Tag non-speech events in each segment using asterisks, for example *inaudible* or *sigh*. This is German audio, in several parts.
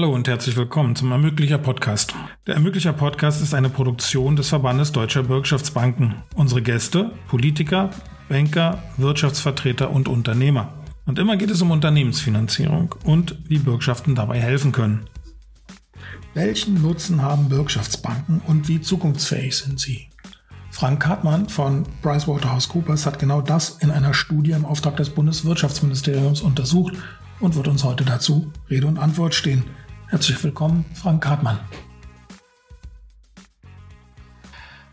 Hallo und herzlich willkommen zum Ermöglicher Podcast. Der Ermöglicher Podcast ist eine Produktion des Verbandes Deutscher Bürgschaftsbanken. Unsere Gäste, Politiker, Banker, Wirtschaftsvertreter und Unternehmer. Und immer geht es um Unternehmensfinanzierung und wie Bürgschaften dabei helfen können. Welchen Nutzen haben Bürgschaftsbanken und wie zukunftsfähig sind sie? Frank Hartmann von PricewaterhouseCoopers hat genau das in einer Studie im Auftrag des Bundeswirtschaftsministeriums untersucht und wird uns heute dazu Rede und Antwort stehen. Herzlich willkommen, Frank Hartmann.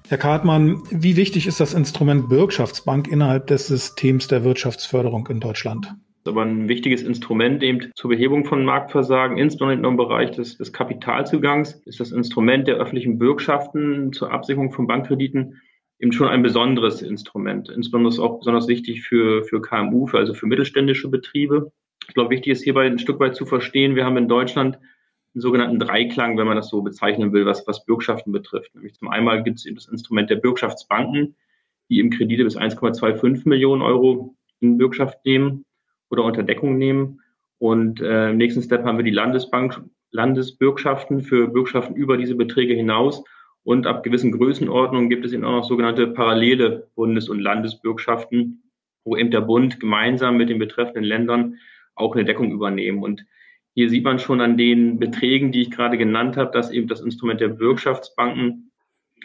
Herr Kartmann, wie wichtig ist das Instrument Bürgschaftsbank innerhalb des Systems der Wirtschaftsförderung in Deutschland? aber ein wichtiges Instrument eben zur Behebung von Marktversagen, insbesondere im Bereich des, des Kapitalzugangs, ist das Instrument der öffentlichen Bürgschaften zur Absicherung von Bankkrediten eben schon ein besonderes Instrument. Insbesondere ist auch besonders wichtig für, für KMU, für, also für mittelständische Betriebe. Ich glaube, wichtig ist hierbei ein Stück weit zu verstehen, wir haben in Deutschland einen sogenannten Dreiklang, wenn man das so bezeichnen will, was, was Bürgschaften betrifft. Nämlich zum einen gibt es eben das Instrument der Bürgschaftsbanken, die eben Kredite bis 1,25 Millionen Euro in Bürgschaft nehmen oder unter Deckung nehmen. Und äh, im nächsten Step haben wir die Landesbank, Landesbürgschaften für Bürgschaften über diese Beträge hinaus. Und ab gewissen Größenordnungen gibt es eben auch noch sogenannte parallele Bundes- und Landesbürgschaften, wo eben der Bund gemeinsam mit den betreffenden Ländern auch eine Deckung übernehmen. Und hier sieht man schon an den Beträgen, die ich gerade genannt habe, dass eben das Instrument der Bürgschaftsbanken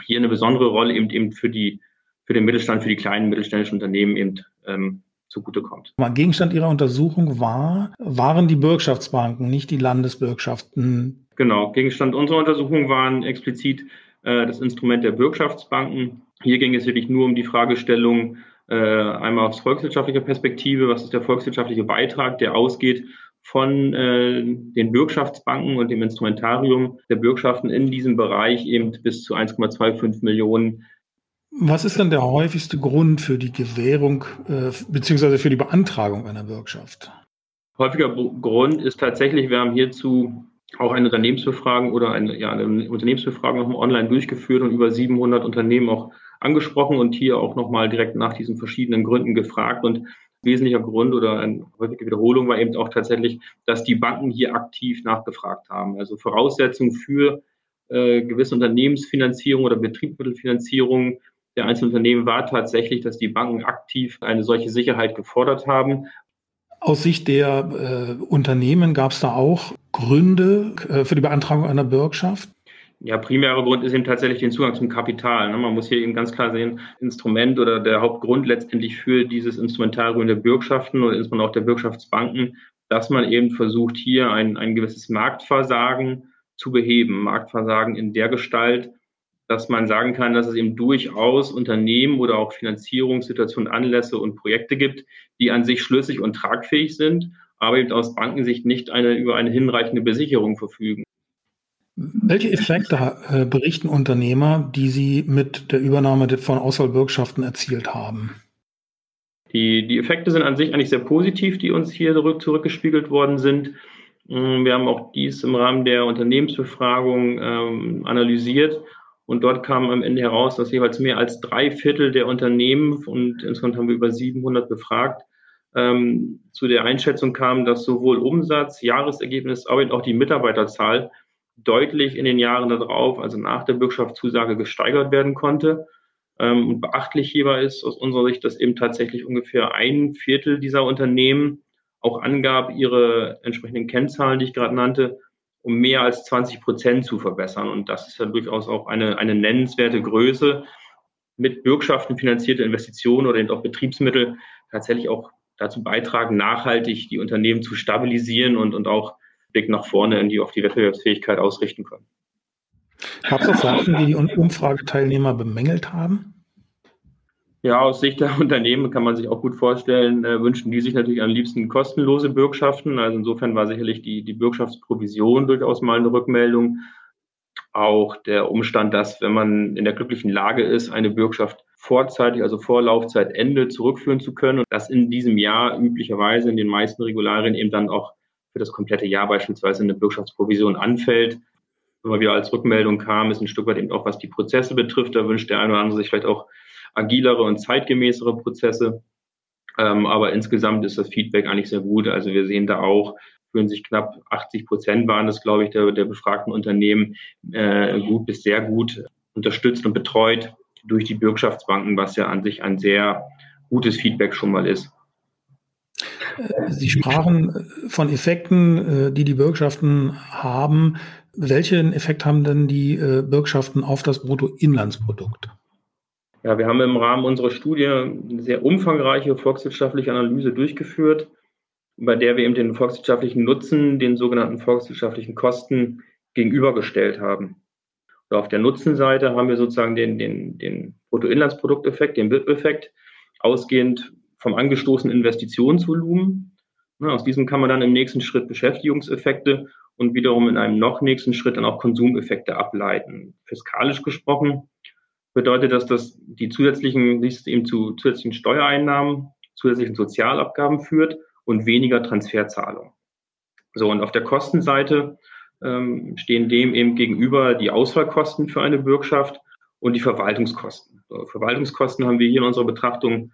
hier eine besondere Rolle eben, eben für die für den Mittelstand, für die kleinen mittelständischen Unternehmen eben ähm, zugutekommt. Gegenstand Ihrer Untersuchung war, waren die Bürgschaftsbanken, nicht die Landesbürgschaften. Genau, Gegenstand unserer Untersuchung waren explizit äh, das Instrument der Bürgschaftsbanken. Hier ging es wirklich nur um die Fragestellung äh, einmal aus volkswirtschaftlicher Perspektive, was ist der volkswirtschaftliche Beitrag, der ausgeht von äh, den Bürgschaftsbanken und dem Instrumentarium der Bürgschaften in diesem Bereich eben bis zu 1,25 Millionen was ist denn der häufigste Grund für die Gewährung äh, beziehungsweise für die Beantragung einer Bürgschaft? Häufiger Grund ist tatsächlich, wir haben hierzu auch eine Unternehmensbefragung oder eine, ja, eine Unternehmensbefragung nochmal online durchgeführt und über 700 Unternehmen auch angesprochen und hier auch nochmal direkt nach diesen verschiedenen Gründen gefragt. Und wesentlicher Grund oder eine häufige Wiederholung war eben auch tatsächlich, dass die Banken hier aktiv nachgefragt haben. Also Voraussetzung für äh, gewisse Unternehmensfinanzierung oder Betriebsmittelfinanzierung der einzelnen Unternehmen war tatsächlich, dass die Banken aktiv eine solche Sicherheit gefordert haben. Aus Sicht der äh, Unternehmen gab es da auch Gründe äh, für die Beantragung einer Bürgschaft? Ja, primärer Grund ist eben tatsächlich den Zugang zum Kapital. Ne? Man muss hier eben ganz klar sehen, Instrument oder der Hauptgrund letztendlich für dieses Instrumentarium der Bürgschaften und insbesondere auch der Bürgschaftsbanken, dass man eben versucht, hier ein, ein gewisses Marktversagen zu beheben. Marktversagen in der Gestalt, dass man sagen kann, dass es eben durchaus Unternehmen oder auch Finanzierungssituationen, Anlässe und Projekte gibt, die an sich schlüssig und tragfähig sind, aber eben aus Bankensicht nicht eine, über eine hinreichende Besicherung verfügen. Welche Effekte äh, berichten Unternehmer, die sie mit der Übernahme von Auswahlbürgschaften erzielt haben? Die, die Effekte sind an sich eigentlich sehr positiv, die uns hier zurück, zurückgespiegelt worden sind. Mm, wir haben auch dies im Rahmen der Unternehmensbefragung ähm, analysiert und dort kam am Ende heraus, dass jeweils mehr als drei Viertel der Unternehmen, und insgesamt haben wir über 700 befragt, ähm, zu der Einschätzung kamen, dass sowohl Umsatz, Jahresergebnis, aber auch die Mitarbeiterzahl deutlich in den Jahren darauf, also nach der Bürgschaftszusage, gesteigert werden konnte. Ähm, und beachtlich hierbei ist aus unserer Sicht, dass eben tatsächlich ungefähr ein Viertel dieser Unternehmen auch angab, ihre entsprechenden Kennzahlen, die ich gerade nannte, um mehr als 20 Prozent zu verbessern. Und das ist ja durchaus auch eine, eine nennenswerte Größe, mit Bürgschaften finanzierte Investitionen oder eben auch Betriebsmittel tatsächlich auch dazu beitragen, nachhaltig die Unternehmen zu stabilisieren und, und auch Blick nach vorne in die auf die Wettbewerbsfähigkeit ausrichten können. Gab es auch Sachen, die die Umfrageteilnehmer bemängelt haben? Ja, aus Sicht der *laughs* Unternehmen kann man sich auch gut vorstellen, äh, wünschen die sich natürlich am liebsten kostenlose Bürgschaften. Also insofern war sicherlich die, die Bürgschaftsprovision durchaus mal eine Rückmeldung. Auch der Umstand, dass wenn man in der glücklichen Lage ist, eine Bürgschaft vorzeitig, also vor Laufzeitende zurückführen zu können und das in diesem Jahr üblicherweise in den meisten Regularien eben dann auch für das komplette Jahr beispielsweise eine Bürgschaftsprovision anfällt. Man wieder als Rückmeldung kam, ist ein Stück weit eben auch, was die Prozesse betrifft. Da wünscht der eine oder andere sich vielleicht auch agilere und zeitgemäßere Prozesse. Ähm, aber insgesamt ist das Feedback eigentlich sehr gut. Also wir sehen da auch fühlen sich knapp 80 Prozent waren es, glaube ich, der, der befragten Unternehmen äh, gut bis sehr gut unterstützt und betreut durch die Bürgschaftsbanken, was ja an sich ein sehr gutes Feedback schon mal ist. Sie sprachen von Effekten, äh, die die Bürgschaften haben. Welchen Effekt haben denn die äh, Bürgschaften auf das Bruttoinlandsprodukt? Ja, wir haben im Rahmen unserer Studie eine sehr umfangreiche volkswirtschaftliche Analyse durchgeführt, bei der wir eben den volkswirtschaftlichen Nutzen den sogenannten volkswirtschaftlichen Kosten gegenübergestellt haben. Und auf der Nutzenseite haben wir sozusagen den, den, den Bruttoinlandsprodukteffekt, den BIP-Effekt, ausgehend vom angestoßenen Investitionsvolumen. Aus diesem kann man dann im nächsten Schritt Beschäftigungseffekte und wiederum in einem noch nächsten Schritt dann auch Konsumeffekte ableiten. Fiskalisch gesprochen bedeutet das, dass die zusätzlichen, dies eben zu zusätzlichen Steuereinnahmen, zusätzlichen Sozialabgaben führt und weniger Transferzahlungen. So, und auf der Kostenseite ähm, stehen dem eben gegenüber die Ausfallkosten für eine Bürgschaft und die Verwaltungskosten. So, Verwaltungskosten haben wir hier in unserer Betrachtung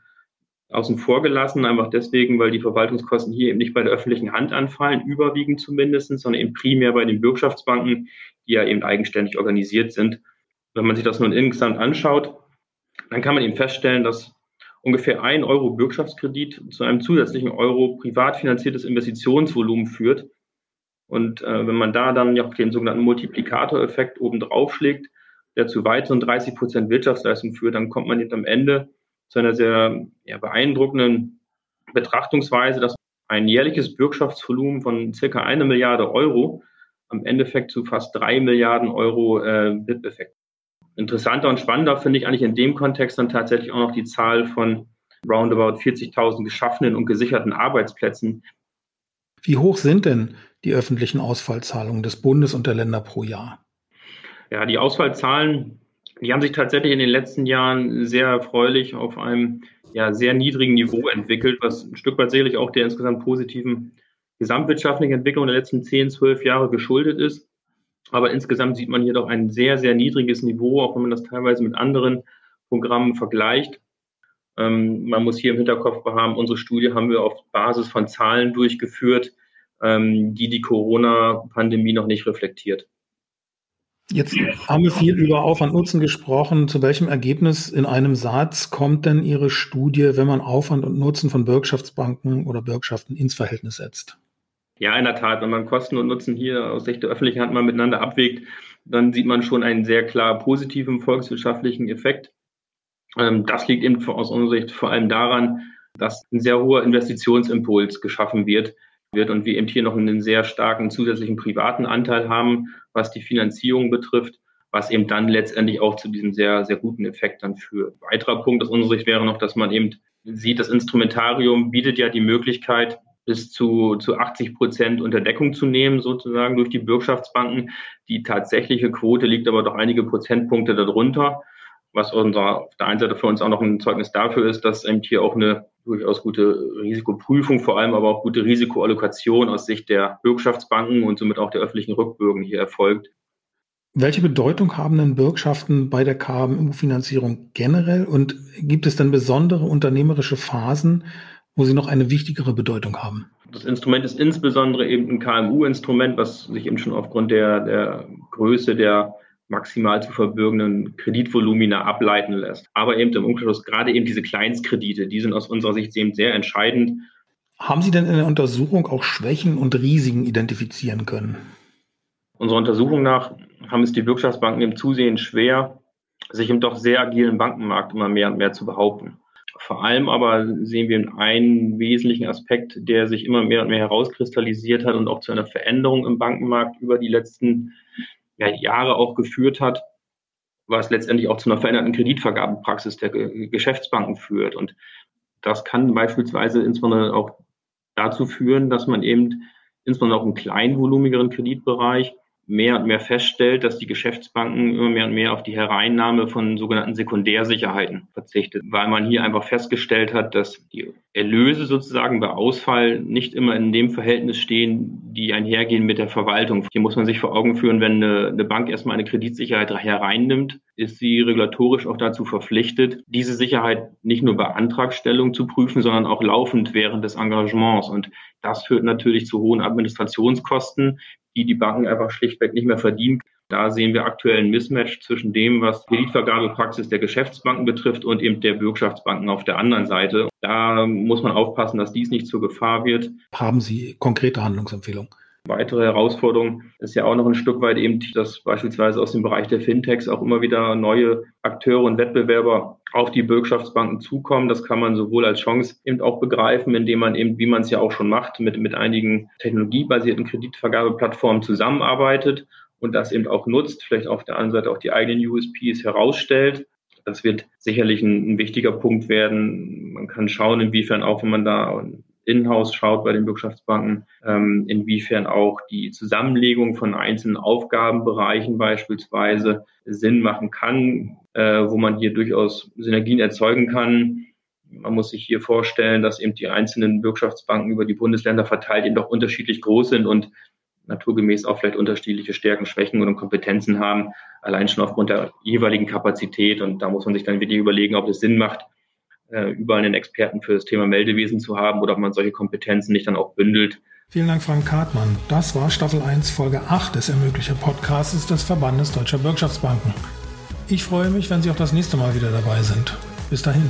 außen vor gelassen, einfach deswegen, weil die Verwaltungskosten hier eben nicht bei der öffentlichen Hand anfallen, überwiegend zumindest, sondern eben primär bei den Bürgschaftsbanken, die ja eben eigenständig organisiert sind. Wenn man sich das nun insgesamt anschaut, dann kann man eben feststellen, dass ungefähr ein Euro Bürgschaftskredit zu einem zusätzlichen Euro privat finanziertes Investitionsvolumen führt. Und äh, wenn man da dann ja auch den sogenannten Multiplikatoreffekt oben drauf schlägt, der zu weiteren 30 Prozent Wirtschaftsleistung führt, dann kommt man eben am Ende zu einer sehr ja, beeindruckenden Betrachtungsweise, dass ein jährliches Bürgschaftsvolumen von circa eine Milliarde Euro am Endeffekt zu fast drei Milliarden Euro äh, BIP-Effekt. Interessanter und spannender finde ich eigentlich in dem Kontext dann tatsächlich auch noch die Zahl von roundabout 40.000 geschaffenen und gesicherten Arbeitsplätzen. Wie hoch sind denn die öffentlichen Ausfallzahlungen des Bundes und der Länder pro Jahr? Ja, die Ausfallzahlen die haben sich tatsächlich in den letzten Jahren sehr erfreulich auf einem ja, sehr niedrigen Niveau entwickelt, was ein Stück weit sicherlich auch der insgesamt positiven gesamtwirtschaftlichen Entwicklung der letzten 10, 12 Jahre geschuldet ist. Aber insgesamt sieht man hier doch ein sehr, sehr niedriges Niveau, auch wenn man das teilweise mit anderen Programmen vergleicht. Ähm, man muss hier im Hinterkopf haben, unsere Studie haben wir auf Basis von Zahlen durchgeführt, ähm, die die Corona-Pandemie noch nicht reflektiert. Jetzt haben wir viel über Aufwand Nutzen gesprochen. Zu welchem Ergebnis in einem Satz kommt denn Ihre Studie, wenn man Aufwand und Nutzen von Bürgschaftsbanken oder Bürgschaften ins Verhältnis setzt? Ja, in der Tat. Wenn man Kosten und Nutzen hier aus Sicht der öffentlichen Hand mal miteinander abwägt, dann sieht man schon einen sehr klar positiven volkswirtschaftlichen Effekt. Ähm, das liegt eben aus unserer Sicht vor allem daran, dass ein sehr hoher Investitionsimpuls geschaffen wird, wird und wir eben hier noch einen sehr starken zusätzlichen privaten Anteil haben, was die Finanzierung betrifft, was eben dann letztendlich auch zu diesem sehr, sehr guten Effekt dann führt. Ein weiterer Punkt aus unserer Sicht wäre noch, dass man eben sieht, das Instrumentarium bietet ja die Möglichkeit, bis zu, zu 80 Prozent unter Deckung zu nehmen, sozusagen durch die Bürgschaftsbanken. Die tatsächliche Quote liegt aber doch einige Prozentpunkte darunter, was unser, auf der einen Seite für uns auch noch ein Zeugnis dafür ist, dass eben hier auch eine durchaus gute Risikoprüfung, vor allem aber auch gute Risikoallokation aus Sicht der Bürgschaftsbanken und somit auch der öffentlichen Rückbürgen hier erfolgt. Welche Bedeutung haben denn Bürgschaften bei der KMU-Finanzierung generell und gibt es denn besondere unternehmerische Phasen, wo sie noch eine wichtigere Bedeutung haben? Das Instrument ist insbesondere eben ein KMU-Instrument, was sich eben schon aufgrund der, der Größe der maximal zu verbürgenden Kreditvolumina ableiten lässt. Aber eben im Umkehrschluss gerade eben diese Kleinstkredite, die sind aus unserer Sicht eben sehr entscheidend. Haben Sie denn in der Untersuchung auch Schwächen und Risiken identifizieren können? Unserer Untersuchung nach haben es die Wirtschaftsbanken eben zusehends schwer, sich im doch sehr agilen Bankenmarkt immer mehr und mehr zu behaupten. Vor allem aber sehen wir einen wesentlichen Aspekt, der sich immer mehr und mehr herauskristallisiert hat und auch zu einer Veränderung im Bankenmarkt über die letzten ja, Jahre auch geführt hat, was letztendlich auch zu einer veränderten Kreditvergabepraxis der Geschäftsbanken führt. Und das kann beispielsweise insbesondere auch dazu führen, dass man eben insbesondere auch im kleinvolumigeren Kreditbereich mehr und mehr feststellt, dass die Geschäftsbanken immer mehr und mehr auf die Hereinnahme von sogenannten Sekundärsicherheiten verzichtet, weil man hier einfach festgestellt hat, dass die Erlöse sozusagen bei Ausfall nicht immer in dem Verhältnis stehen, die einhergehen mit der Verwaltung. Hier muss man sich vor Augen führen, wenn eine, eine Bank erstmal eine Kreditsicherheit hereinnimmt, ist sie regulatorisch auch dazu verpflichtet, diese Sicherheit nicht nur bei Antragstellung zu prüfen, sondern auch laufend während des Engagements. Und das führt natürlich zu hohen Administrationskosten, die die Banken einfach schlichtweg nicht mehr verdienen. Da sehen wir aktuell ein Mismatch zwischen dem, was Kreditvergabepraxis der Geschäftsbanken betrifft und eben der Bürgschaftsbanken auf der anderen Seite. Da muss man aufpassen, dass dies nicht zur Gefahr wird. Haben Sie konkrete Handlungsempfehlungen? Weitere Herausforderung ist ja auch noch ein Stück weit eben, dass beispielsweise aus dem Bereich der Fintechs auch immer wieder neue Akteure und Wettbewerber auf die Bürgschaftsbanken zukommen. Das kann man sowohl als Chance eben auch begreifen, indem man eben, wie man es ja auch schon macht, mit, mit einigen technologiebasierten Kreditvergabeplattformen zusammenarbeitet und das eben auch nutzt, vielleicht auf der anderen Seite auch die eigenen USPs herausstellt. Das wird sicherlich ein, ein wichtiger Punkt werden. Man kann schauen, inwiefern auch, wenn man da in-house schaut bei den Bürgschaftsbanken, ähm, inwiefern auch die Zusammenlegung von einzelnen Aufgabenbereichen beispielsweise Sinn machen kann, äh, wo man hier durchaus Synergien erzeugen kann. Man muss sich hier vorstellen, dass eben die einzelnen Bürgschaftsbanken über die Bundesländer verteilt eben doch unterschiedlich groß sind und naturgemäß auch vielleicht unterschiedliche Stärken, Schwächen und Kompetenzen haben, allein schon aufgrund der jeweiligen Kapazität. Und da muss man sich dann wirklich überlegen, ob es Sinn macht, äh, überall einen Experten für das Thema Meldewesen zu haben oder ob man solche Kompetenzen nicht dann auch bündelt. Vielen Dank, Frank Kartmann. Das war Staffel 1, Folge 8 des Ermöglicher Podcasts des Verbandes Deutscher Bürgschaftsbanken. Ich freue mich, wenn Sie auch das nächste Mal wieder dabei sind. Bis dahin.